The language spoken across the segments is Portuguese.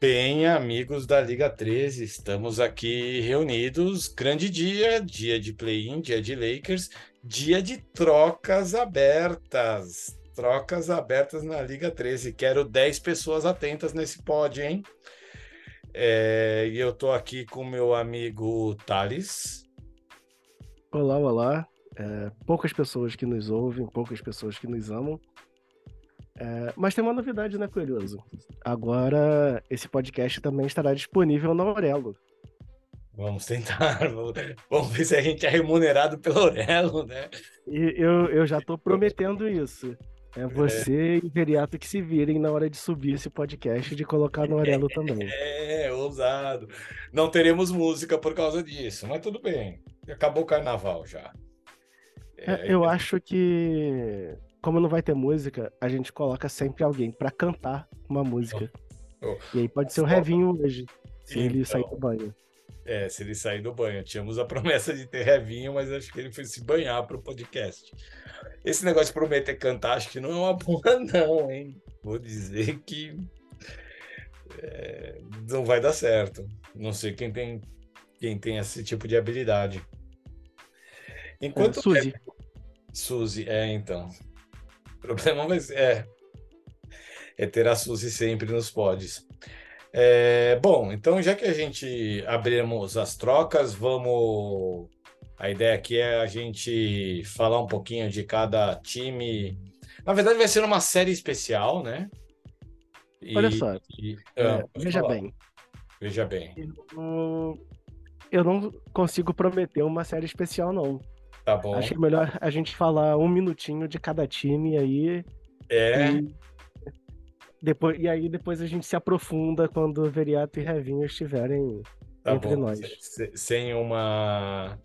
Bem, amigos da Liga 13, estamos aqui reunidos. Grande dia, dia de play-in, dia de Lakers, dia de trocas abertas. Trocas abertas na Liga 13. Quero 10 pessoas atentas nesse pod, hein? É, e eu tô aqui com meu amigo Thales. Olá, olá. É, poucas pessoas que nos ouvem, poucas pessoas que nos amam. É, mas tem uma novidade, né, Coelhoso? Agora, esse podcast também estará disponível na Aurelo. Vamos tentar, vamos ver se a gente é remunerado pelo Aurelo, né? E eu, eu já estou prometendo isso. É você é. e o Veriato que se virem na hora de subir esse podcast e de colocar no Aurelo também. É, ousado. Não teremos música por causa disso, mas tudo bem. Acabou o carnaval já. É, eu acho que como não vai ter música, a gente coloca sempre alguém para cantar uma música. Oh, oh. E aí pode ser o Revinho hoje, se então, ele sair do banho. É, se ele sair do banho. Tínhamos a promessa de ter Revinho, mas acho que ele foi se banhar para o podcast. Esse negócio de prometer cantar, acho que não é uma boa, não, hein? Vou dizer que é, não vai dar certo. Não sei quem tem, quem tem esse tipo de habilidade. Enquanto. É, Suzy. Suzy, é, então. Problema vai ser, é, é ter a Suzy sempre nos pods. É, bom, então já que a gente abrimos as trocas, vamos. A ideia aqui é a gente falar um pouquinho de cada time. Na verdade, vai ser uma série especial, né? E, Olha só. E, ah, é, veja falar. bem. Veja bem. Eu, eu não consigo prometer uma série especial, não. Tá bom. Acho que é melhor a gente falar um minutinho de cada time aí. É. E, depois, e aí depois a gente se aprofunda quando o Veriato e Revinho estiverem tá entre bom. nós. Sem uma.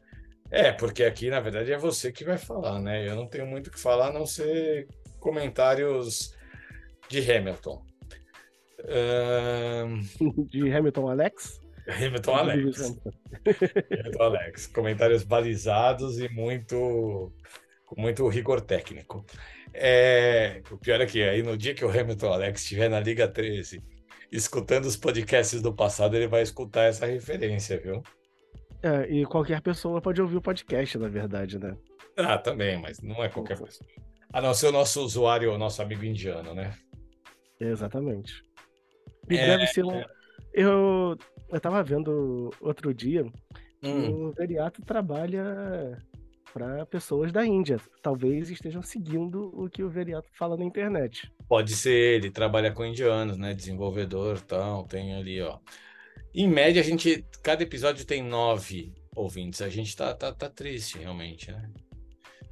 É, porque aqui, na verdade, é você que vai falar, né? Eu não tenho muito o que falar, a não ser comentários de Hamilton. Um... De Hamilton Alex? Hamilton Alex. Hamilton Alex. Comentários balizados e muito com muito rigor técnico. É, o pior é que aí no dia que o Hamilton Alex estiver na Liga 13, escutando os podcasts do passado, ele vai escutar essa referência, viu? É, e qualquer pessoa pode ouvir o podcast, na verdade, né? Ah, também, mas não é qualquer pessoa. A não ser o nosso usuário, o nosso amigo indiano, né? Exatamente. E é, deve ser um. É. Eu eu tava vendo outro dia, hum. o Veriato trabalha para pessoas da Índia. Talvez estejam seguindo o que o Veriato fala na internet. Pode ser, ele trabalha com indianos, né? Desenvolvedor tal, tem ali, ó. Em média, a gente. Cada episódio tem nove ouvintes. A gente tá, tá, tá triste, realmente, né?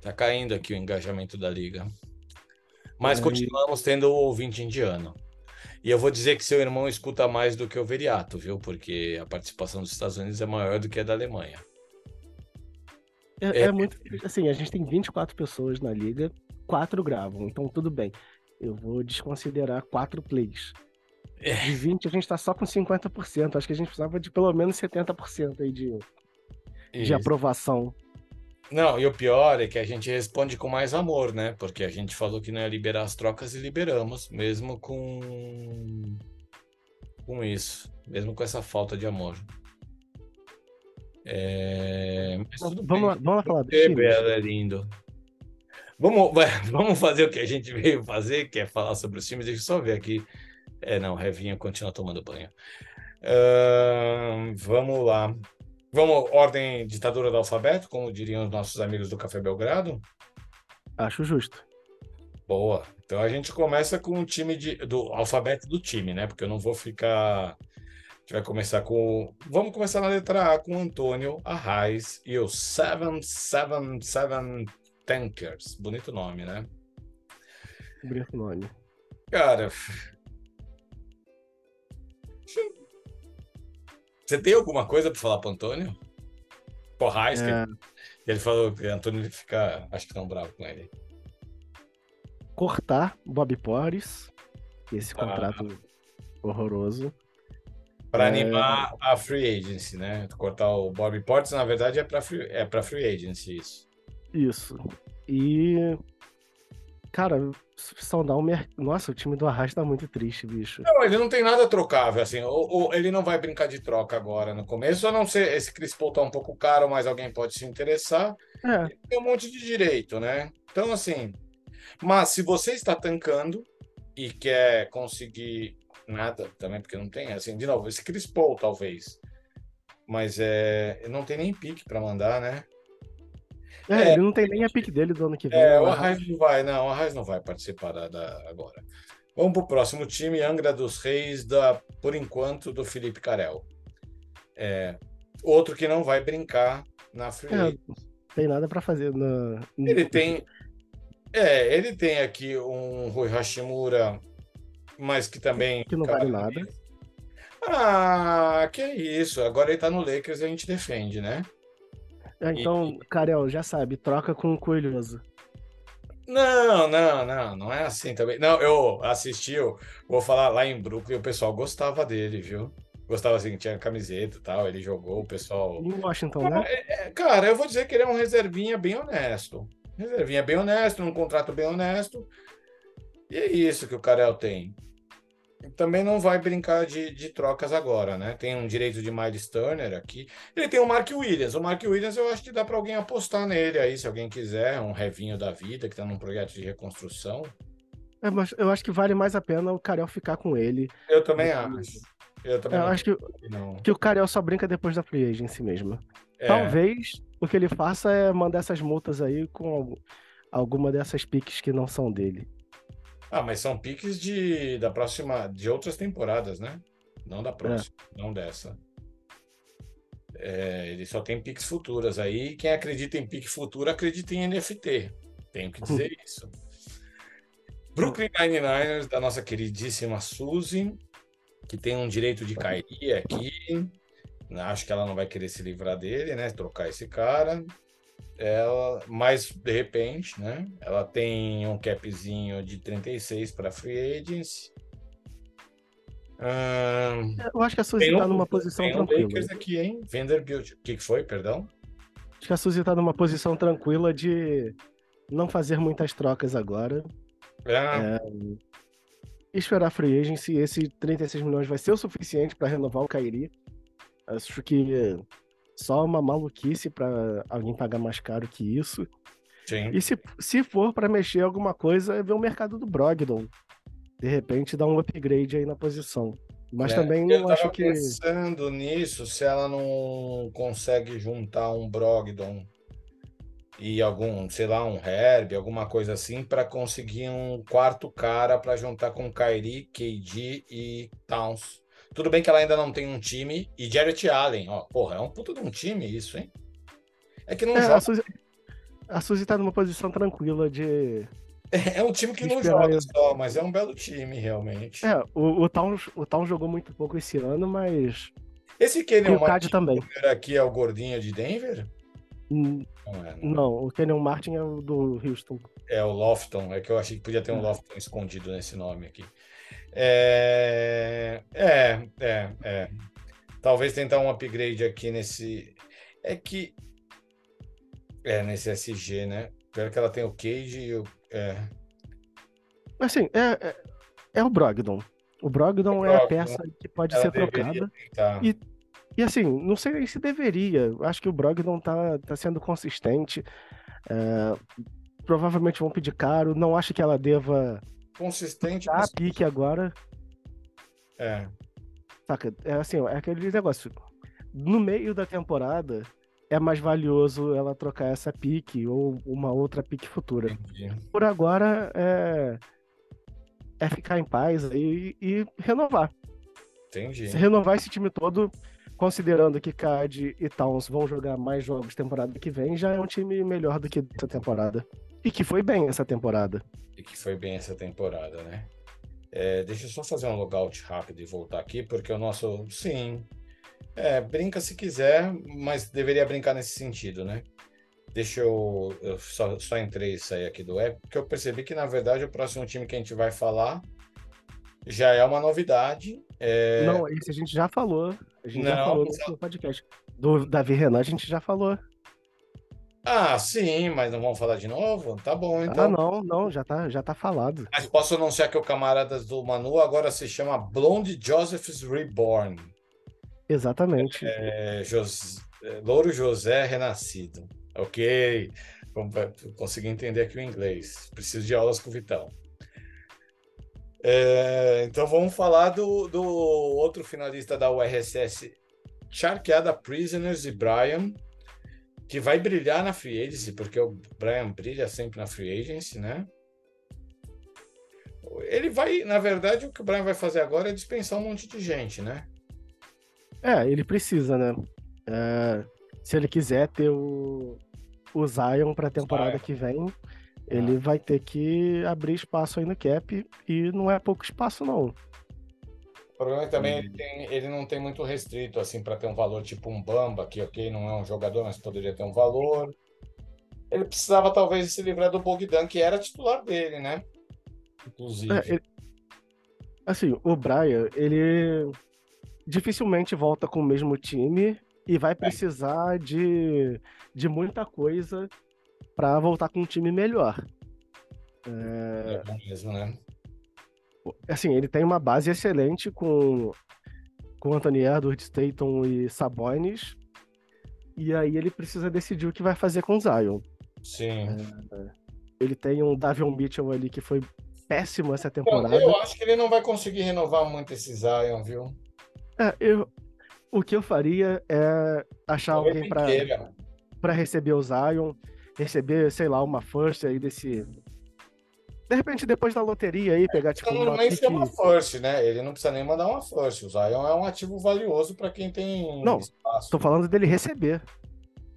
Tá caindo aqui o engajamento da liga. Mas é, continuamos tendo o ouvinte indiano. E eu vou dizer que seu irmão escuta mais do que o Veriato, viu? Porque a participação dos Estados Unidos é maior do que a da Alemanha. É, é, é muito. Assim, a gente tem 24 pessoas na liga, quatro gravam, então tudo bem. Eu vou desconsiderar quatro plays. É. De 20, a gente tá só com 50%. Acho que a gente precisava de pelo menos 70% aí de, de aprovação. Não, e o pior é que a gente responde com mais amor, né? Porque a gente falou que não ia liberar as trocas e liberamos, mesmo com com isso, mesmo com essa falta de amor. É... Vamos, lá, vamos lá falar do time. É lindo. Vamos, vamos fazer o que a gente veio fazer, que é falar sobre os times. Deixa eu só ver aqui. É, não, Revinha continua tomando banho. Uh, vamos lá. Vamos, ordem ditadura do alfabeto, como diriam os nossos amigos do Café Belgrado? Acho justo. Boa. Então a gente começa com o time de, do alfabeto do time, né? Porque eu não vou ficar. A gente vai começar com. Vamos começar na letra A com o Antônio Arraes e o 777 Tankers. Bonito nome, né? Bonito nome. Cara, Você tem alguma coisa para falar para Antônio? Porrais, é... que ele falou que Antônio fica, acho que tão bravo com ele. Cortar Bob Porres, esse ah. contrato horroroso. Para é... animar a free agency, né? Cortar o Bob Portes, na verdade, é para free, é free agency isso. Isso. E Cara, saudar o mer... Nossa, o time do Arras tá muito triste, bicho. Não, ele não tem nada trocável, assim. Ou, ou, ele não vai brincar de troca agora no começo, a não ser esse Chris Paul tá um pouco caro, mas alguém pode se interessar. É. Tem um monte de direito, né? Então, assim. Mas se você está tancando e quer conseguir nada também, porque não tem, assim, de novo, esse Chris Paul, talvez. Mas é, não tem nem pique para mandar, né? É, é, ele não tem nem a pique dele do ano que vem. É, né? o Arraes não vai, não, o Arraes não vai participar da, da agora. Vamos para o próximo time, Angra dos Reis, da, por enquanto, do Felipe Carel. É, outro que não vai brincar na Free é, Tem nada para fazer no... Ele tem. É, ele tem aqui um Rui Hashimura, mas que também. Que não vale nada. Ah, que é isso. Agora ele tá no Lakers e a gente defende, né? É, então. Karel, já sabe, troca com o Coelhoso. Não, não, não, não é assim também. Não, eu assisti, eu vou falar lá em Brooklyn, o pessoal gostava dele, viu? Gostava assim, tinha camiseta e tal, ele jogou, o pessoal. Em Washington, né? É, é, cara, eu vou dizer que ele é um reservinha bem honesto. Reservinha bem honesto, um contrato bem honesto. E é isso que o Karel tem também não vai brincar de, de trocas agora, né? Tem um direito de Miles Turner aqui. Ele tem o Mark Williams. O Mark Williams eu acho que dá para alguém apostar nele aí, se alguém quiser, um revinho da vida que está num projeto de reconstrução. É, mas eu acho que vale mais a pena o Carel ficar com ele. Eu também acho. Eu também eu acho que, que o Carel só brinca depois da free agency mesmo. É. Talvez o que ele faça é mandar essas multas aí com alguma dessas piques que não são dele. Ah, mas são piques de, da próxima, de outras temporadas, né? Não da próxima, é. não dessa. É, ele só tem piques futuras aí. Quem acredita em pique futuro acredita em NFT. Tenho que dizer isso. Brooklyn 99ers, da nossa queridíssima Suzy, que tem um direito de cair aqui. Acho que ela não vai querer se livrar dele, né? Trocar esse cara ela, mas de repente, né? Ela tem um capzinho de 36 para free agents. Hum, Eu acho que a Suzy está um, numa posição tem tranquila. Um Lakers aqui, hein? Vanderbilt. O que, que foi, perdão? Acho que a Suzy está numa posição tranquila de não fazer muitas trocas agora. É. É, esperar a free agency. Esse 36 milhões vai ser o suficiente para renovar o Kairi. Acho que só uma maluquice para alguém pagar mais caro que isso. Sim. E se, se for para mexer alguma coisa, é ver o mercado do Brogdon. De repente dar um upgrade aí na posição. Mas é, também não acho que. pensando nisso, se ela não consegue juntar um Brogdon e algum, sei lá, um Herb, alguma coisa assim, para conseguir um quarto cara para juntar com Kyrie, KD e Towns. Tudo bem que ela ainda não tem um time. E Jarrett Allen, ó, porra, é um puto de um time isso, hein? É que não é, joga. A Suzy, a Suzy tá numa posição tranquila de. É, é um time que não joga só, mas é um belo time, realmente. É, o, o, Town, o Town jogou muito pouco esse ano, mas. Esse Kenyon Martin também. aqui é o gordinho de Denver? Hum, não, é, não. não, o Kenyon Martin é o do Houston. É o Lofton, é que eu achei que podia ter um Lofton escondido nesse nome aqui. É, é, é, é. Talvez tentar um upgrade aqui nesse. É que. É, nesse SG, né? Pior que ela tem o Cage e o. É. Assim, é, é, é o Brogdon. O Brogdon é, é a peça que pode ser trocada. E, e assim, não sei se deveria. Acho que o Brogdon tá, tá sendo consistente. É, provavelmente vão pedir caro. Não acho que ela deva consistente. Tá a pique agora. É. Saca? É assim, é aquele negócio. No meio da temporada, é mais valioso ela trocar essa pique ou uma outra pique futura. Entendi. Por agora, é, é ficar em paz e, e renovar. Entendi. Se renovar esse time todo, considerando que Cad e Towns vão jogar mais jogos temporada que vem, já é um time melhor do que essa temporada. E que foi bem essa temporada. E que foi bem essa temporada, né? É, deixa eu só fazer um logout rápido e voltar aqui, porque o nosso. Sim. É, brinca se quiser, mas deveria brincar nesse sentido, né? Deixa eu. Eu só, só entrei e saí aqui do app, porque eu percebi que, na verdade, o próximo time que a gente vai falar já é uma novidade. É... Não, esse a gente já falou. A gente Não, já falou no podcast. Do Davi Renan, a gente já falou. Ah, sim, mas não vamos falar de novo? Tá bom, então. Ah, não, não, já tá, já tá falado. Mas posso anunciar que o Camaradas do Manu agora se chama Blonde Joseph's Reborn. Exatamente. É, Jos... É, Louro José Renascido. Ok. Consegui entender aqui o inglês. Preciso de aulas com o Vitão. É, então vamos falar do, do outro finalista da URSS, Charqueada Prisoners e Brian que vai brilhar na free agency, porque o Brian brilha sempre na free agency, né? Ele vai, na verdade, o que o Brian vai fazer agora é dispensar um monte de gente, né? É, ele precisa, né? É, se ele quiser ter o, o Zion para a temporada Zion. que vem, ele ah. vai ter que abrir espaço aí no cap e não é pouco espaço, não. O problema é também ele, tem, ele não tem muito restrito assim para ter um valor tipo um Bamba, que ok, não é um jogador, mas poderia ter um valor. Ele precisava talvez se livrar do Bogdan, que era titular dele, né? Inclusive. É, ele... Assim, o Brian, ele dificilmente volta com o mesmo time e vai é. precisar é. de, de muita coisa para voltar com um time melhor. É... é mesmo, né? Assim, ele tem uma base excelente com, com Anthony Edwards, Staton e Sabonis. E aí ele precisa decidir o que vai fazer com o Zion. Sim. É, ele tem um Davion Mitchell ali que foi péssimo essa temporada. Eu, eu acho que ele não vai conseguir renovar muito esse Zion, viu? É, eu, o que eu faria é achar alguém para receber o Zion, receber, sei lá, uma first aí desse de repente, depois da loteria aí, pegar tipo. Não, uma nem pique... uma first, né? Ele não precisa nem mandar uma first. O Zion é um ativo valioso para quem tem. Não, espaço. tô falando dele receber.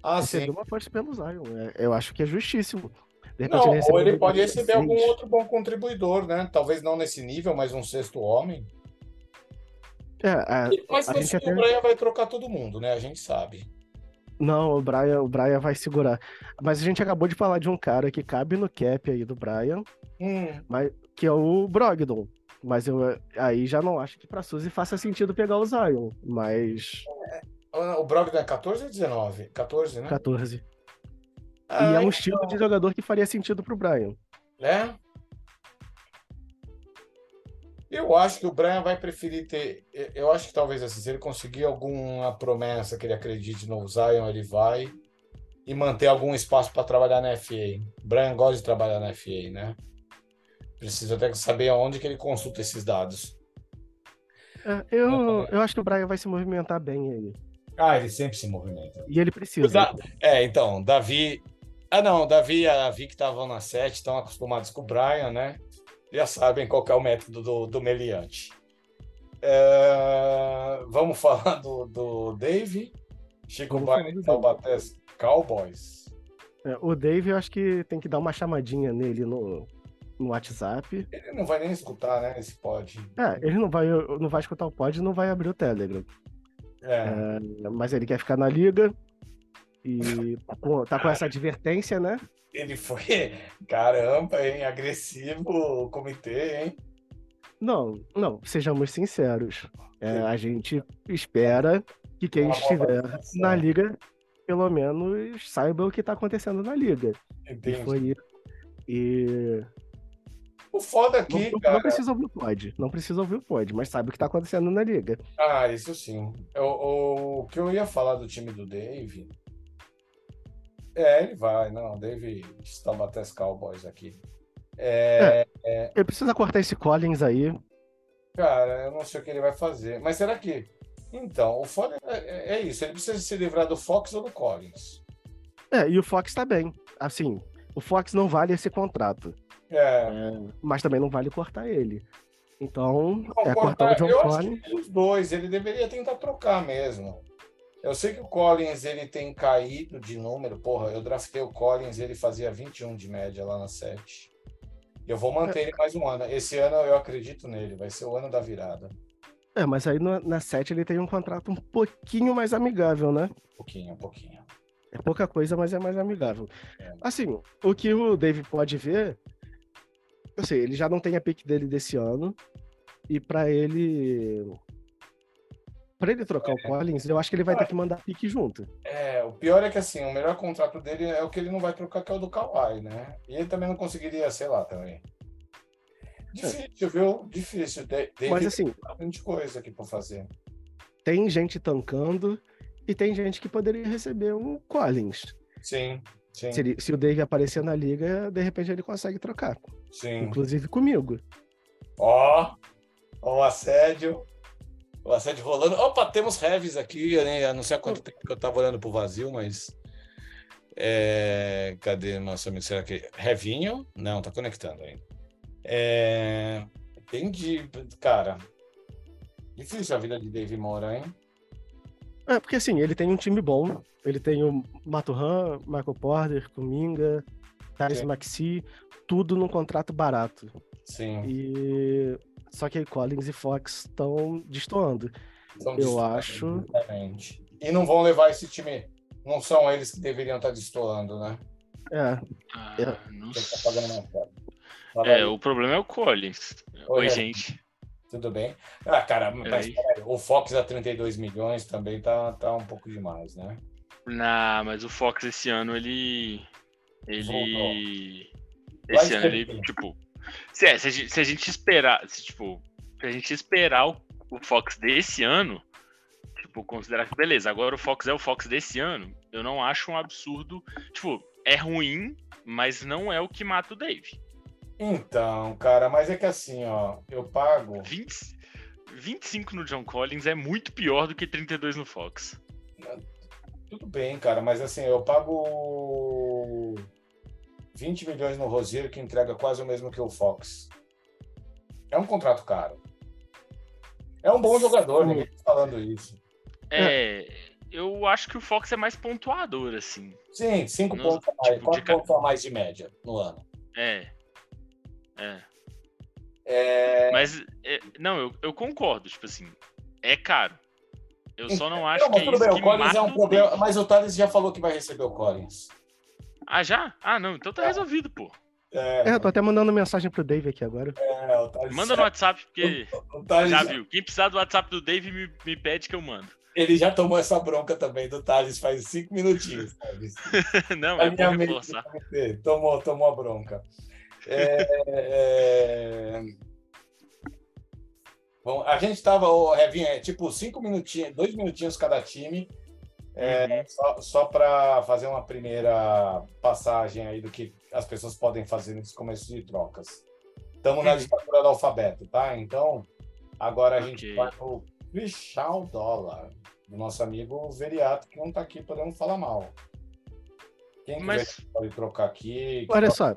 Ah, receber sim. uma first pelo Zion. É, eu acho que é justíssimo. Repente, não, ele ou ele pode receber algum outro bom contribuidor, né? Talvez não nesse nível, mas um sexto homem. É, a, mas a gente até... o Brian vai trocar todo mundo, né? A gente sabe. Não, o Brian, o Brian vai segurar. Mas a gente acabou de falar de um cara que cabe no cap aí do Brian, hum. mas, que é o Brogdon. Mas eu aí já não acho que pra Suzy faça sentido pegar o Zion. Mas. É, o Brogdon é 14 ou 19? 14, né? 14. Ah, e é um então... estilo de jogador que faria sentido pro Brian. É? Eu acho que o Brian vai preferir ter. Eu acho que talvez assim, se ele conseguir alguma promessa que ele acredite no Zion, ele vai e manter algum espaço para trabalhar na FA. O Brian gosta de trabalhar na FA, né? Precisa até saber aonde que ele consulta esses dados. É, eu, eu acho que o Brian vai se movimentar bem aí. Ah, ele sempre se movimenta. E ele precisa. Da... É, então, Davi. Ah, não, Davi e a Vi que estavam na 7 estão acostumados com o Brian, né? já sabem qual é o método do, do meliante. É, vamos falar do, do Dave, Chico Barney Taubaté Cowboys. É, o Dave, eu acho que tem que dar uma chamadinha nele no, no WhatsApp. Ele não vai nem escutar, né, esse pod. É, ele não vai, não vai escutar o pod e não vai abrir o Telegram. É. é mas ele quer ficar na liga e tá com, tá com essa advertência, né? Ele foi, caramba, hein? Agressivo o comitê, hein? Não, não, sejamos sinceros. É, a gente espera que quem estiver na liga, pelo menos, saiba o que está acontecendo na liga. Entendi. E foi e o foda aqui, não, cara... não precisa ouvir o pod, não precisa ouvir o pod, mas sabe o que tá acontecendo na liga. Ah, isso sim. O, o, que eu ia falar do time do Dave é, ele vai, não. Dave bater os Cowboys aqui. É, é, é... Ele precisa cortar esse Collins aí. Cara, eu não sei o que ele vai fazer. Mas será que. Então, o foda é, é isso. Ele precisa se livrar do Fox ou do Collins. É, e o Fox tá bem. Assim, o Fox não vale esse contrato. É. é mas também não vale cortar ele. Então, não, é cortar, cortar o John Collins. Os dois, ele deveria tentar trocar mesmo. Eu sei que o Collins ele tem caído de número. Porra, eu draftei o Collins, ele fazia 21 de média lá na 7. Eu vou manter ele mais um ano. Esse ano eu acredito nele, vai ser o ano da virada. É, mas aí na, na 7 ele tem um contrato um pouquinho mais amigável, né? Um pouquinho, um pouquinho. É pouca coisa, mas é mais amigável. É. Assim, o que o Dave pode ver, eu sei, ele já não tem a pick dele desse ano, e para ele Pra ele trocar é. o Collins, eu acho que ele vai ter que mandar pique junto. É, o pior é que assim, o melhor contrato dele é o que ele não vai trocar, que é o do Kawhi, né? E ele também não conseguiria, sei lá, também. Difícil, é. viu? Difícil. De, Mas assim. Bastante coisa aqui pra fazer. Tem gente tancando e tem gente que poderia receber um Collins. Sim. Sim. Se, ele, se o Dave aparecer na liga, de repente ele consegue trocar. Sim. Inclusive comigo. Ó, oh, o assédio. O assédio rolando. Opa, temos Reves aqui, né? Não sei há quanto tempo que eu tava olhando pro vazio, mas. É... Cadê nosso amigo? Será que. Revinho? Não, tá conectando ainda. É... Entendi, cara. Difícil a vida de Dave Moura, hein? É, porque assim, ele tem um time bom. Ele tem o Maturhan, Michael Porter, Kuminga, Thales Maxi, tudo num contrato barato. Sim. E só que Collins e Fox estão destoando. Estão eu acho. Exatamente. E não vão levar esse time. Não são eles que deveriam estar destoando, né? É. Ah, é. Não... Tá é, o problema é o Collins. Oi, Oi gente. Tudo bem? Ah, cara, mas é, o Fox a 32 milhões também tá, tá um pouco demais, né? Não, mas o Fox esse ano ele. Ele. Voltou. Esse ano ele, tipo. Se, é, se, a gente, se a gente esperar. Se, tipo, se a gente esperar o, o Fox desse ano, tipo, considerar que beleza, agora o Fox é o Fox desse ano, eu não acho um absurdo. Tipo, é ruim, mas não é o que mata o Dave. Então, cara, mas é que assim, ó, eu pago. 20, 25 no John Collins é muito pior do que 32 no Fox. Tudo bem, cara, mas assim, eu pago 20 milhões no Rosier, que entrega quase o mesmo que o Fox. É um contrato caro. É um bom jogador, ninguém tá falando isso. É, eu acho que o Fox é mais pontuador, assim. Sim, 5 pontos a mais, tipo, 4 pontos a mais de média no ano. É, é. é... Mas, é, não, eu, eu concordo, tipo assim, é caro. Eu só não acho não, que é isso bem, o Collins é um problema, mas o Thales já falou que vai receber o Collins. Ah, já? Ah, não, então tá é. resolvido, pô. É, é, eu tô até mandando mensagem pro Dave aqui agora. É, Manda no WhatsApp, porque o, o já viu. Quem precisar do WhatsApp do Dave me, me pede que eu mando. Ele já tomou essa bronca também do Thales faz cinco minutinhos. não, é pra reforçar. Tomou, tomou a bronca. É, é... Bom, a gente estava, Revinha, é tipo cinco minutinhos, dois minutinhos cada time, é, uhum. só, só para fazer uma primeira passagem aí do que as pessoas podem fazer nesse começo de trocas. Estamos uhum. na ditadura do alfabeto, tá? Então, agora a okay. gente vai no Vichal Dólar, do nosso amigo Veriato, que não está aqui, podemos falar mal. Quem Mas... pode trocar aqui. Olha só,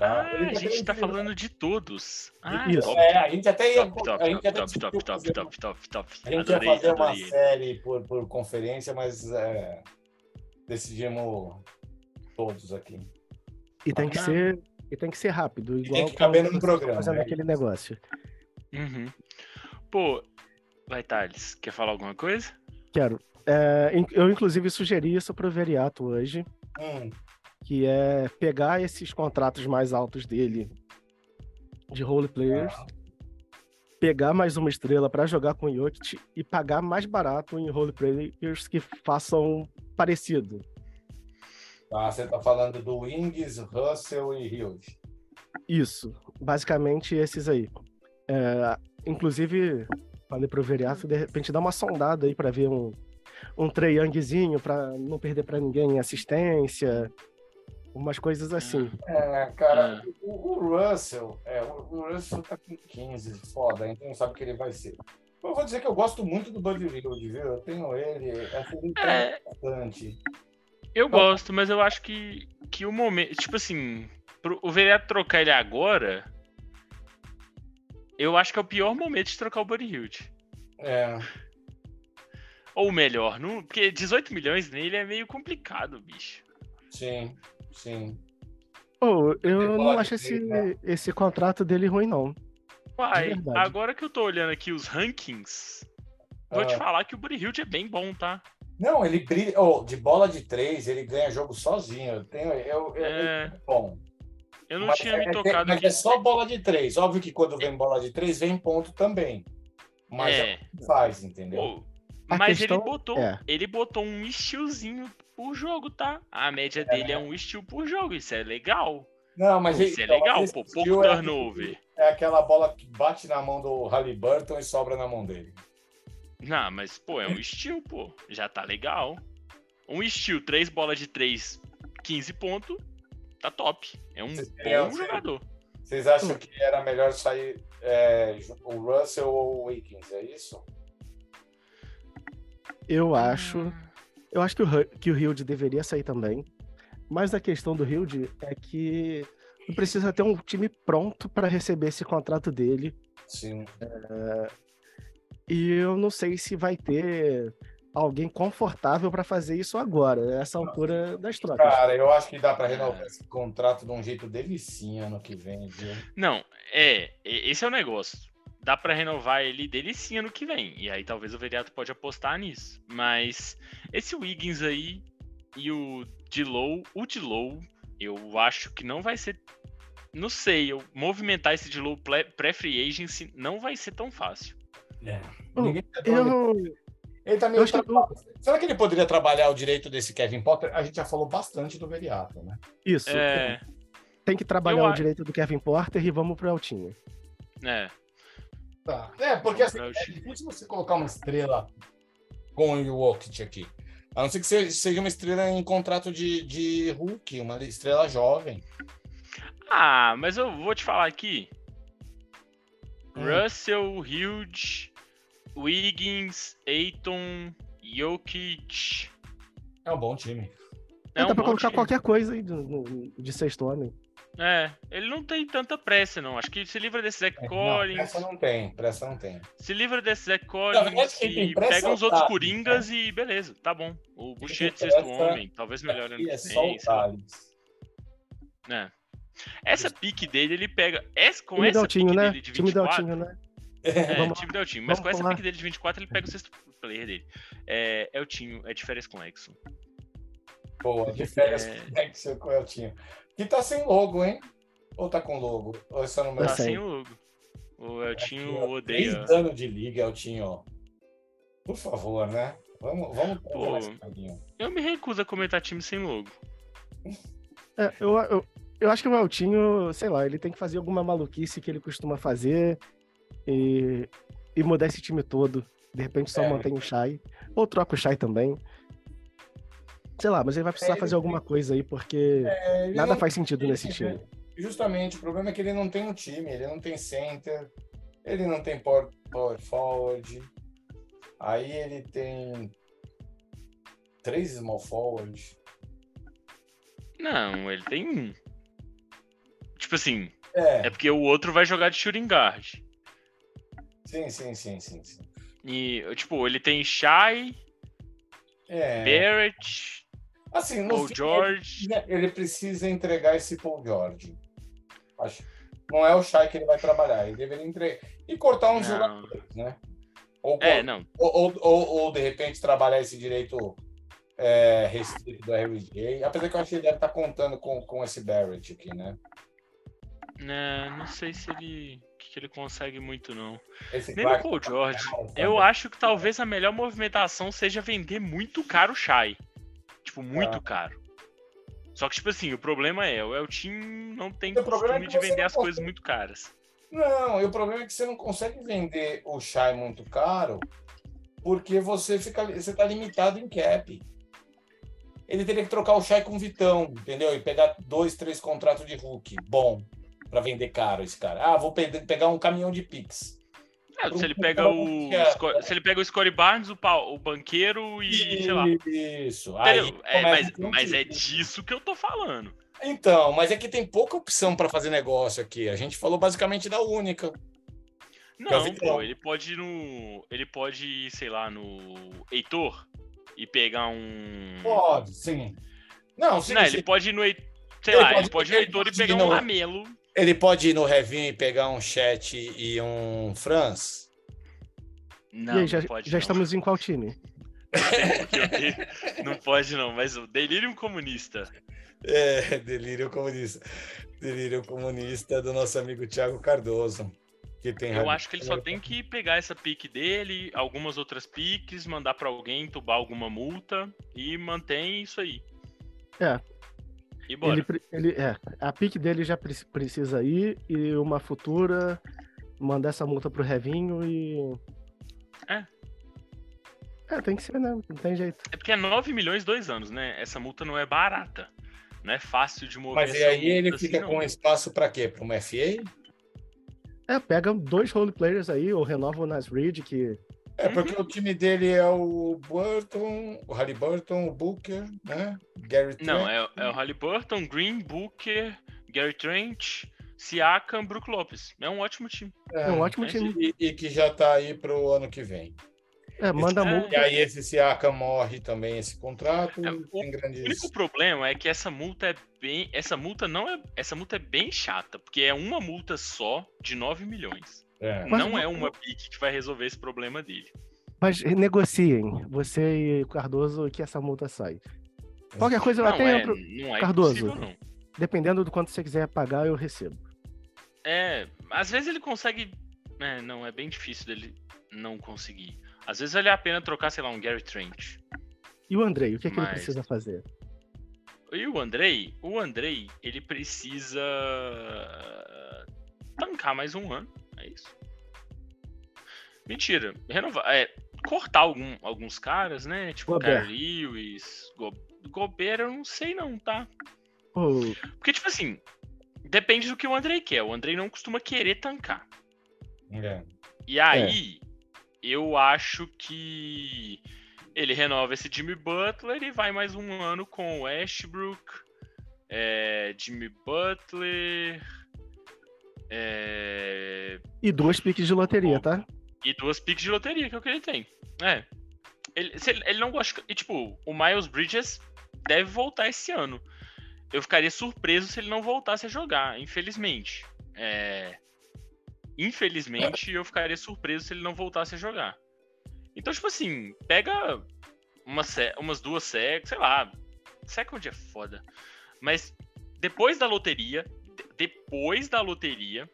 Ah, a gente tá falando de todos. Ah, Isso. Top. É, a gente até ia. Top, top, a gente top, top, top, top, top, top, A gente adorei, ia fazer uma série por, por conferência, mas é, decidimos todos aqui. E tem que ah. ser. E tem que ser rápido, igual e tem que caber no programa. Fazendo né? aquele negócio. Uhum. Pô, vai, Thales, quer falar alguma coisa? Quero. É, eu, inclusive, sugeri isso pro Veriato hoje. Hum que é pegar esses contratos mais altos dele de role players, pegar mais uma estrela para jogar com o Jokic e pagar mais barato em role players que façam parecido. Tá, você tá falando do Wings, Russell e Hughes. Isso, basicamente esses aí. É, inclusive, falei pro Veriato de repente dar uma sondada aí para ver um, um Trey Youngzinho para não perder para ninguém assistência, umas coisas assim. É, cara, é. O, o, Russell, é, o, Russell tá com 15, foda, então não sabe o que ele vai ser. Eu vou dizer que eu gosto muito do Buddy Hilde, viu? Eu tenho ele, acho ele é, bastante. Eu então, gosto, mas eu acho que, que o momento, tipo assim, pro, o vereador trocar ele agora, eu acho que é o pior momento de trocar o Buddy Hilde. É. Ou melhor, não, porque 18 milhões nele é meio complicado, bicho. Sim. Sim. Oh, eu não acho esse, né? esse contrato dele ruim, não. Pai, agora que eu tô olhando aqui os rankings, vou te ah. falar que o Buddy Hilt é bem bom, tá? Não, ele brilha. Oh, de bola de três, ele ganha jogo sozinho. Eu tenho, eu, eu, é... é bom. Eu não mas tinha me é, tocado Mas é só bola de três. Óbvio que quando vem bola de três, vem ponto também. Mas é, é faz, entendeu? Mas questão ele botou, é- ele botou um stealzinho por jogo, tá? A média dele é um steal por jogo, isso é legal. Não, mas Isso é então, legal, pô, pouco é turnover. É aquela bola que bate na mão do Halliburton e sobra na mão dele. Não, mas, pô, é um steal, pô. Já tá legal. Um steal, três bolas de três, 15 pontos, tá top. É um Vocês queriam bom jogador. Vocês acham que era melhor sair é, o Russell ou o Wiggins? É isso? Eu acho. Eu acho que o, que o Hilde deveria sair também. Mas a questão do Hilde é que não precisa ter um time pronto para receber esse contrato dele. Sim. E eu não sei se vai ter alguém confortável para fazer isso agora, nessa altura das trocas. Cara, eu acho que dá para É. renovar esse contrato de um jeito delicinha ano que vem, viu? Não, é, esse é o negócio. Dá pra renovar ele delicinha no que vem. E aí talvez o Veriato pode apostar nisso. Mas esse Wiggins aí e o Dilow, o Dilow, eu acho que não vai ser. Não sei, eu movimentar esse Dilow pré-free agency não vai ser tão fácil. Oh, Ninguém tá Eu, Ele tá eu acho que- Será que ele poderia trabalhar o direito desse Kevin Potter? A gente já falou bastante do Veriato, né? isso. É, Tem que trabalhar eu o direito do Kevin Porter e vamos pro Altinho. é. Tá. É, porque assim, é pra difícil você colocar uma estrela com o Jokic aqui. A não ser que seja uma estrela em contrato de, de Hulk, uma estrela jovem. Ah, mas eu vou te falar aqui. Hum. Russell, Hughes, Wiggins, Aiton, Jokic. É um bom time. É Dá um pra bom colocar time. qualquer coisa aí do- no- de sexto homem. É, ele não tem tanta pressa, não. Acho que se livra desse Zach É, Não, Collins. pressa não tem, pressa não tem. Se livra desse Zach Collins tem e pega é uns outros Thales, Coringas e beleza, tá bom. O Buchet de sexto pressa homem, talvez melhore ano que é só vem. É. Essa pique dele, ele pega. Essa, com Time essa Daltinho, pique né? dele de Time 24. Daltinho, né? É, Vamos- time Deltinho. Mas vamos com essa falar. pique dele de 24, ele pega o sexto player dele. É, é o Tinho, é de férias com o Exxon. Boa, de férias É. com o seu Eltinho. Que tá sem logo, hein? Ou tá com logo? Ou é só no meu Tá sem. o logo. O Eltinho Aqui, ó, odeia. Três anos de liga, Eltinho. ó. Por favor, né? Vamos, vamos Pô. esse caminho. Eu me recuso a comentar time sem logo. É, eu, eu, eu acho que o Altinho, sei lá, ele tem que fazer alguma maluquice que ele costuma fazer e, e mudar esse time todo. De repente só É. mantém o Shai. Ou troca o Shai também. Sei lá, mas ele vai precisar É, ele fazer alguma coisa aí, porque É, nada não- faz sentido nesse time. Justamente, o problema é que ele não tem um time, ele não tem center, ele não tem power, power forward, aí ele tem três small forward. Não, ele tem um. Tipo assim, É, é porque o outro vai jogar de shooting guard. sim, sim, sim, sim, sim. E, tipo, ele tem Shai, É, Barrett, assim, no Paul fim, George. ele, ele precisa entregar esse Paul George. Acho. Não é o Shai que ele vai trabalhar, ele deveria entregar. E cortar uns Não. jogadores, né? Ou, É, não. ou, ou, ou, de repente trabalhar esse direito é, restrito do RJ. Apesar que eu acho que ele deve estar contando com, com esse Barrett aqui, né? Né, não sei se ele. que, ele consegue muito, não. Esse Nem Clark- Paul George. Sabe? Eu acho que talvez a melhor movimentação seja vender muito caro o Shai. Tipo, muito Ah. caro. Só que, tipo assim, o problema é, o Eltim não tem O problema é costume que de vender as coisas muito caras. Não, e o problema é que você não consegue vender o Shai muito caro porque você fica você tá limitado em cap. Ele teria que trocar o Shai com o Vitão, entendeu? E pegar dois, três contratos de Hulk. Bom, para vender caro esse cara. Ah, vou pe- pegar um caminhão de Pix. É, se ele pega o. é- Se ele pega o Scottie Barnes, o, pau- o banqueiro e. sei lá. Isso. Aí? É, mas, um mas é disso que eu tô falando. Então, mas é que tem pouca opção para fazer negócio aqui. A gente falou basicamente da única. Não, Vitão. pô, ele pode ir no. Ele pode ir, sei lá, no Heitor e pegar um. Pode, sim. Não, sim, Não, sim. ele pode ir no Heitor. Sei Ele lá, pode- ele pode ir no Heitor e pegar um Lamelo. Ele pode ir no Revin e pegar um chat e um Franz? Não, e aí, já, não pode já não. estamos em qual time? Não pode não, mas o Delírio Comunista. É, delírio comunista. Delírio comunista do nosso amigo Thiago Cardoso. Que tem Eu acho que ele só tem que pegar essa pique dele, algumas outras piques, mandar para alguém tubar alguma multa e mantém isso aí. É. E bora. Ele, ele, é, a pique dele já pre- precisa ir e uma futura mandar essa multa pro Revinho e. É. É, tem que ser, né? Não tem jeito. É porque é 9 milhões dois anos, né? Essa multa não é barata. Não é fácil de mover. Mas e aí ele multa fica assim, com não. espaço para quê? Para uma FA? É, pega dois roleplayers aí, ou renova o Nas Reed, que. É porque o time dele é o Burton, o Halliburton, o Booker, né? Gary Não, Trent. é, é o Halliburton, Green, Booker, Gary Trent, Siakam, Brook Lopes. É um ótimo time. É um ótimo é time. E, e que já tá aí pro ano que vem. É, manda É. multa. E aí esse Siaka morre também esse contrato. É, O único grandes. problema é que essa multa é bem. Essa multa não é. Essa multa é bem chata, porque é uma multa só de 9 milhões. É. Mas não é uma pique que vai resolver esse problema dele. Mas negociem, você e o Cardoso, que essa multa sai. Qualquer coisa eu Não, até é, entro. não é Cardoso. Dependendo do quanto você quiser pagar, eu recebo. É, às vezes ele consegue. É, não, é bem difícil dele não conseguir. Às vezes vale a pena trocar, sei lá, um Gary Trent. E o Andrei, o que, é que ele precisa fazer? E o Andrei, o Andrei, ele precisa tancar mais um ano, é isso. Mentira, renovar, é, cortar algum, alguns caras, né? Tipo, Gobert. Kyrie Lewis, Go, Gobert, eu não sei não, tá? Ô, Porque, tipo assim, depende do que o Andrei quer. O Andrei não costuma querer tancar. É. E aí, eu acho que ele renova esse Jimmy Butler e vai mais um ano com o Westbrook, é, Jimmy Butler é, E duas piques de loteria, tá? e duas picks de loteria, que é o que ele tem. É. Ele, se ele, ele não gosta. E, tipo, o Miles Bridges deve voltar esse ano. Eu ficaria surpreso se ele não voltasse a jogar, infelizmente. É, Infelizmente, eu ficaria surpreso se ele não voltasse a jogar. Então, tipo assim, pega uma se- umas duas secs, sei lá. Second é foda. Mas depois da loteria, depois da loteria,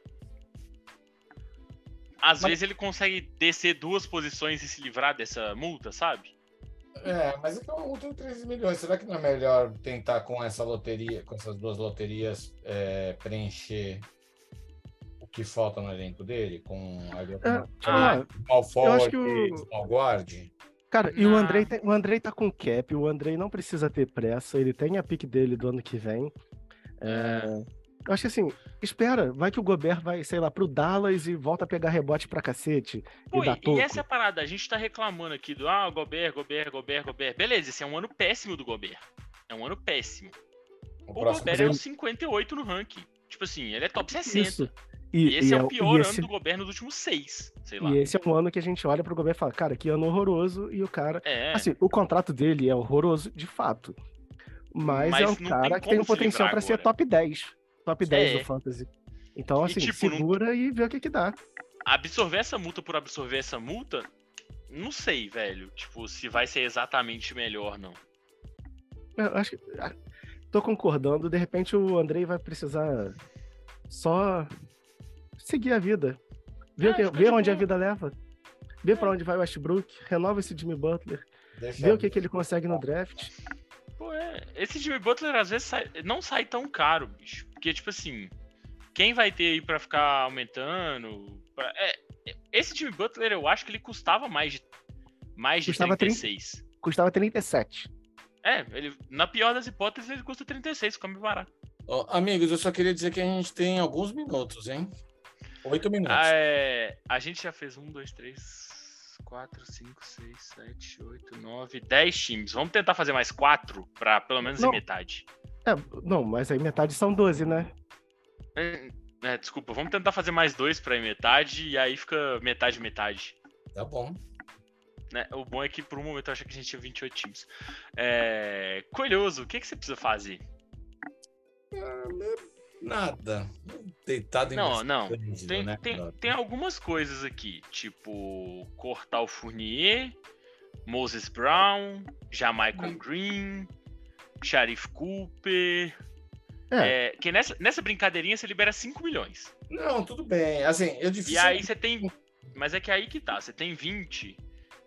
às Mas- vezes ele consegue descer duas posições e se livrar dessa multa, sabe? É, mas é que é uma multa de 13 milhões. Será que não é melhor tentar com essa loteria, com essas duas loterias, é, preencher o que falta no elenco dele? Com ali, É, Ah, que o- small guard? cara, e o. Andrei, tem- o Andrei tá com cap, o Andrei não precisa ter pressa, ele tem a pique dele do ano que vem. É, eu acho que assim, espera, vai que o Gobert vai, sei lá, pro Dallas e volta a pegar rebote pra cacete Pô, e dá e, e essa é a parada, a gente tá reclamando aqui do ah, Gobert, Gobert, Gobert, Gobert. Beleza, esse é um ano péssimo do Gobert. É um ano péssimo. O O Gobert é um 58 no ranking. Tipo assim, ele é top 60. Isso. E, esse é, o e pior esse- ano do Gobert nos últimos seis, sei lá. E esse é um ano que a gente olha pro Gobert e fala, cara, que ano horroroso, e o cara. É, Assim, o contrato dele é horroroso, de fato. Mas, Mas é um cara que tem o se potencial pra ser top 10. Top 10 É. do Fantasy. Então, E, assim, tipo, não- segura e vê o que que dá. absorver essa multa por absorver essa multa, não sei, velho. Tipo, se vai ser exatamente melhor, não. Eu acho que. Tô concordando, de repente o Andrei vai precisar só seguir a vida. Ver, É, fica ver de onde a boa. vida leva. Ver pra onde vai o Westbrook, renova esse Jimmy Butler, Deixa ver o que, que ele consegue no draft. Pô, é. Esse Jimmy Butler às vezes sai- não sai tão caro, bicho. Porque, tipo assim, quem vai ter aí pra ficar aumentando? pra- é, esse Jimmy Butler, eu acho que ele custava mais de, mais de Custava 36. Custava 37. É, ele, na pior das hipóteses, ele custa 36, fica meio barato. Ó, amigos, eu só queria dizer que a gente tem alguns minutos, hein? Oito minutos. Ah, é, a gente já fez um, dois, três, quatro, cinco, seis, sete, oito, nove, dez times. Vamos tentar fazer mais quatro pra pelo menos Não. em metade. É, não, mas aí metade são 12, né? É, é, desculpa, vamos tentar fazer mais dois pra ir metade e aí fica metade, metade. Tá bom. né? O bom é que por um momento eu achei que a gente tinha 28 times. É... Coelhoso, o que, que você precisa fazer? Nada. Deitado em Não, não. esplêndida, Tem, né, tem, tem algumas coisas aqui, tipo cortar o Fournier, Moses Brown, Jamaicon Green, Sharif Cooper, É. é. que nessa, nessa brincadeirinha você libera 5 milhões. Não, tudo bem. Assim, eu difícil. E aí você tem. Mas é que aí que tá. Você tem 20,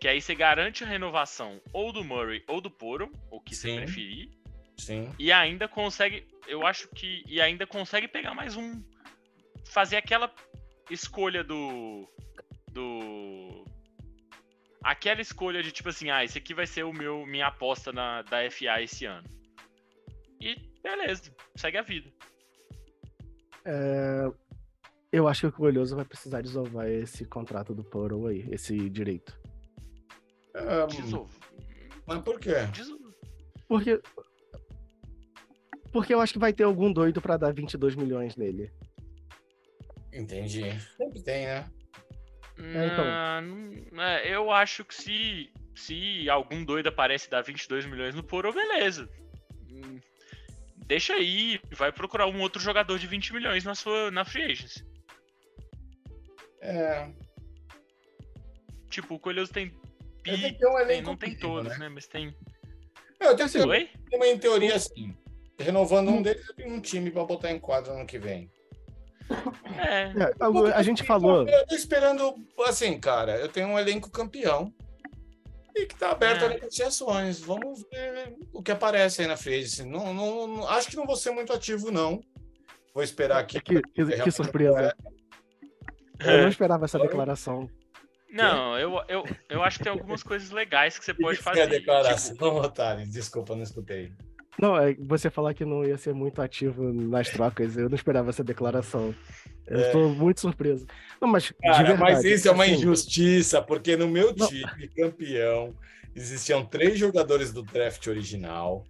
que aí você garante a renovação ou do Murray ou do Poro, o que Sim. você preferir. Sim. E ainda consegue. Eu acho que. E ainda consegue pegar mais um. Fazer aquela escolha do. Do. Aquela escolha de tipo assim, ah, esse aqui vai ser o meu minha aposta na, da FA esse ano. E beleza, segue a vida. É, eu acho que o Olhoso vai precisar desovar esse contrato do Poro aí, esse direito. Um, mas por quê? Porque. Porque eu acho que vai ter algum doido para dar 22 milhões nele. Entendi. Sempre tem, né? É, então. É, eu acho que se, se algum doido aparece e dá 22 milhões no Poro, beleza. Hum, deixa aí, vai procurar um outro jogador de 20 milhões na sua na free agency. É. Tipo, o Coelhoso tem Pi, tem um tem, não tem todos, né? né? Mas tem. Eu tenho, assim, Oi? tem uma em teoria assim. Renovando um deles, eu tenho um time para botar em quadro ano que vem. É. é a gente falou. Eu tô esperando, assim, cara, eu tenho um elenco campeão e que tá aberto é. a negociações. Vamos ver o que aparece aí na frente. Não, não, não, acho que não vou ser muito ativo, não. Vou esperar aqui. Que, que, que surpresa. É. Eu não esperava essa declaração. Não, eu, eu, eu acho que tem algumas coisas legais que você pode fazer. É a declaração, tipo... Otário, desculpa, não escutei. Não, é você falar que não ia ser muito ativo nas trocas, eu não esperava essa declaração. Eu é. estou muito surpreso. Não, mas, Cara, verdade, mas isso é uma assim... injustiça, porque no meu time, não. campeão, existiam três jogadores do draft original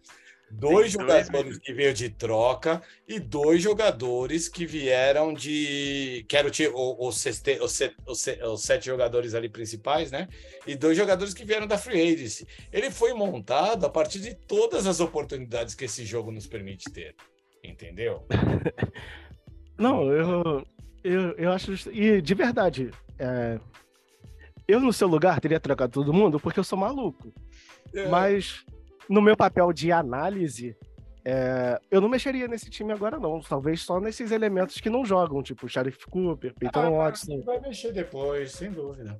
dois jogadores que veio de troca e dois jogadores que vieram de. Quero os, sete, os, os sete jogadores ali principais, né? E dois jogadores que vieram da Free Agency. Ele foi montado a partir de todas as oportunidades que esse jogo nos permite ter. Entendeu? Não, eu, eu, eu acho. E de verdade, é, eu no seu lugar teria trocado todo mundo porque eu sou maluco. É. Mas no meu papel de análise, é, eu não mexeria nesse time agora, não. Talvez só nesses elementos que não jogam, tipo Sheriff Cooper, Peyton ah, Watson. Vai mexer depois, sem dúvida.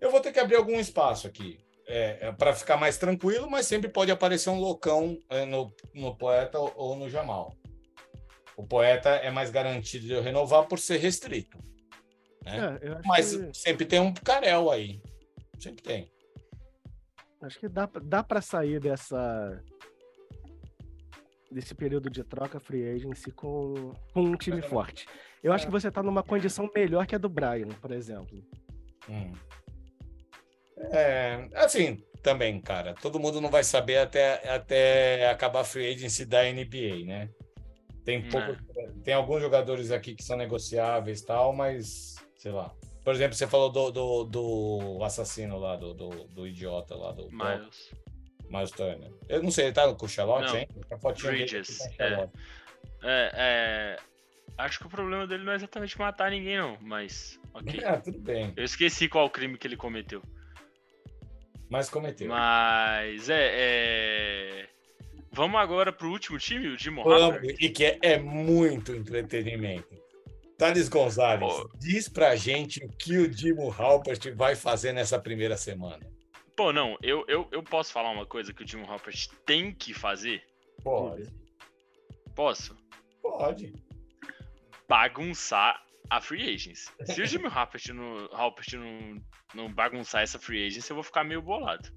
Eu vou ter que abrir algum espaço aqui é, é para ficar mais tranquilo, mas sempre pode aparecer um loucão é, no, no poeta ou no Jamal. O poeta é mais garantido de eu renovar por ser restrito. Né? É, mas que... sempre tem um Carel aí. Sempre tem. Acho que dá, dá para sair dessa desse período de troca free agency com, com um time forte. Eu acho que você tá numa condição melhor que a do Brian, por exemplo. Hum. É, assim, também, cara, todo mundo não vai saber até, até acabar a free agency da NBA, né? Tem, pouco, é. tem alguns jogadores aqui que são negociáveis tal, mas sei lá. Por exemplo, você falou do, do, do assassino lá, do, do, do, idiota lá, do Miles. Miles Turner. Eu não sei, ele tá com o Charlotte, hein? Bridges. Tá é. É, é, acho que o problema dele não é exatamente matar ninguém, não, mas. Ok. Ah, tudo bem. Eu esqueci qual crime que ele cometeu. Mas cometeu. Mas é. é... Vamos agora pro último time, o Jim Harper. E que é, é muito entretenimento. Thales Gonzalez, Pô. diz pra gente o que o Dimo Halpert vai fazer nessa primeira semana. Pô, não, eu, eu, eu posso falar uma coisa que o Dimo Halpert tem que fazer? Pode. Posso? Pode. Bagunçar a free agents. Se o Jimmy Halpert, não, Halpert não, não bagunçar essa free agents, eu vou ficar meio bolado.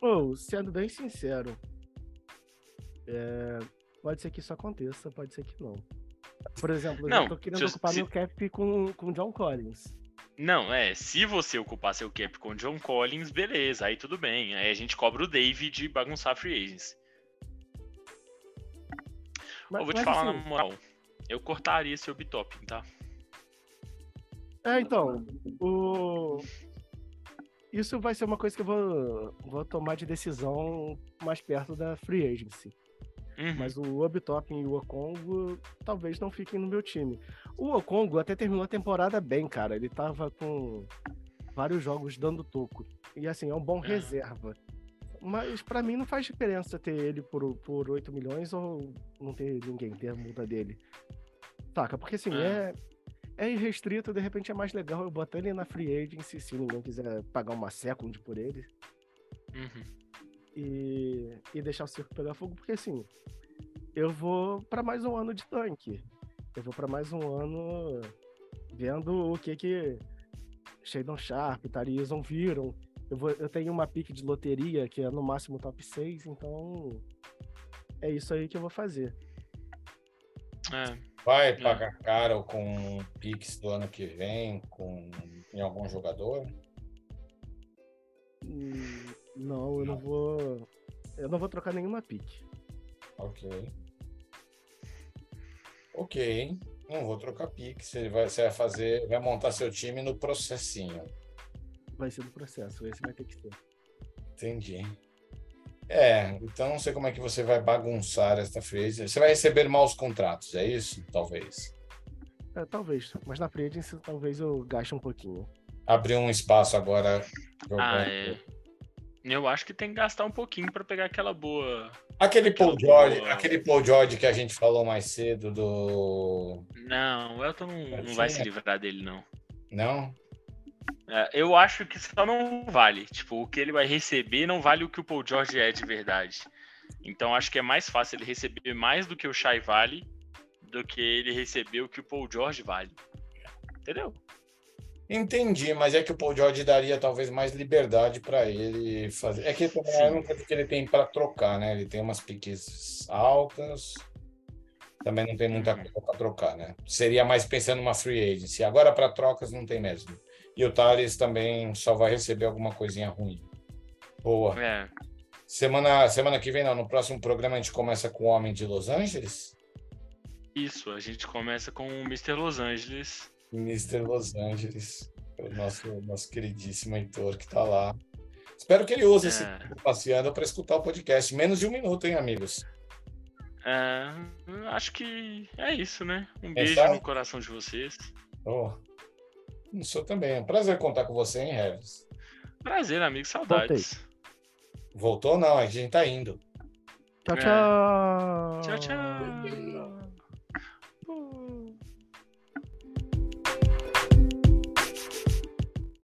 Pô, sendo bem sincero, é, pode ser que isso aconteça, pode ser que não. Por exemplo, não, eu tô querendo ocupar se... meu cap com, com John Collins. Não, é, se você ocupar seu cap com John Collins, beleza, aí tudo bem. Aí a gente cobra o David de bagunçar free agents. Mas, eu vou te falar assim... na moral, eu cortaria esse top, tá? É, então, o... Isso vai ser uma coisa que eu vou, vou tomar de decisão mais perto da free agency. Uhum. Mas o Obitopping e o Okongo talvez não fiquem no meu time. O Okongo até terminou a temporada bem, cara. Ele tava com vários jogos dando toco. E assim, é um bom é. reserva. mas para mim não faz diferença ter ele por, por 8 milhões ou não ter ninguém ter a multa dele. Saca? Porque assim, é. é, é irrestrito, de repente é mais legal eu botar ele na free agency se ninguém quiser pagar uma second por ele. Uhum. E, e deixar o circo pegar fogo, porque assim, eu vou para mais um ano de tanque. Eu vou para mais um ano vendo o que que Shadon Sharp, Tarizon viram. Eu, vou, eu tenho uma pique de loteria que é no máximo top 6, então é isso aí que eu vou fazer. É. Vai é. pagar caro com Pix do ano que vem, com em algum jogador? Hum, não, eu não vou. Eu não vou trocar nenhuma pique. Ok. Ok. Não vou trocar Pix. Ele vai, você vai fazer, vai montar seu time no processinho. Vai ser no processo, esse vai ter que ser. Entendi. É, então não sei como é que você vai bagunçar esta frase. Você vai receber maus contratos, é isso? Talvez. É, talvez, mas na frente talvez eu gaste um pouquinho. Abrir um espaço agora. Ah, é. Eu acho que tem que gastar um pouquinho para pegar aquela boa. Aquele Paul George, boa... aquele Paul George que a gente falou mais cedo do. Não, o Elton não, não vai se livrar dele, não. Não? É, eu acho que só não vale. Tipo, o que ele vai receber não vale o que o Paul George é de verdade. Então acho que é mais fácil ele receber mais do que o Shai vale do que ele receber o que o Paul George vale. Entendeu? Entendi, mas é que o Paul George daria talvez mais liberdade para ele fazer. É que também é coisa que ele tem para trocar, né? Ele tem umas piques altas, também não tem muita uhum. coisa para trocar, né? Seria mais pensando numa free agency. Agora para trocas não tem mesmo. E o Thales também só vai receber alguma coisinha ruim. Boa. É. Semana, semana que vem, não, no próximo programa a gente começa com o Homem de Los Angeles? Isso, a gente começa com o Mr. Los Angeles. Mr. Los Angeles, o nosso, nosso queridíssimo Heitor que está lá. Espero que ele use é. esse tempo passeando para escutar o podcast. Menos de um minuto, hein, amigos? É, acho que é isso, né? Um beijo no coração de vocês. Oh. O senhor também. É um prazer contar com você, hein, Harris? Prazer, amigo. Saudades. Voltei. Voltou não, a gente tá indo. Tchau, tchau. É. Tchau, tchau.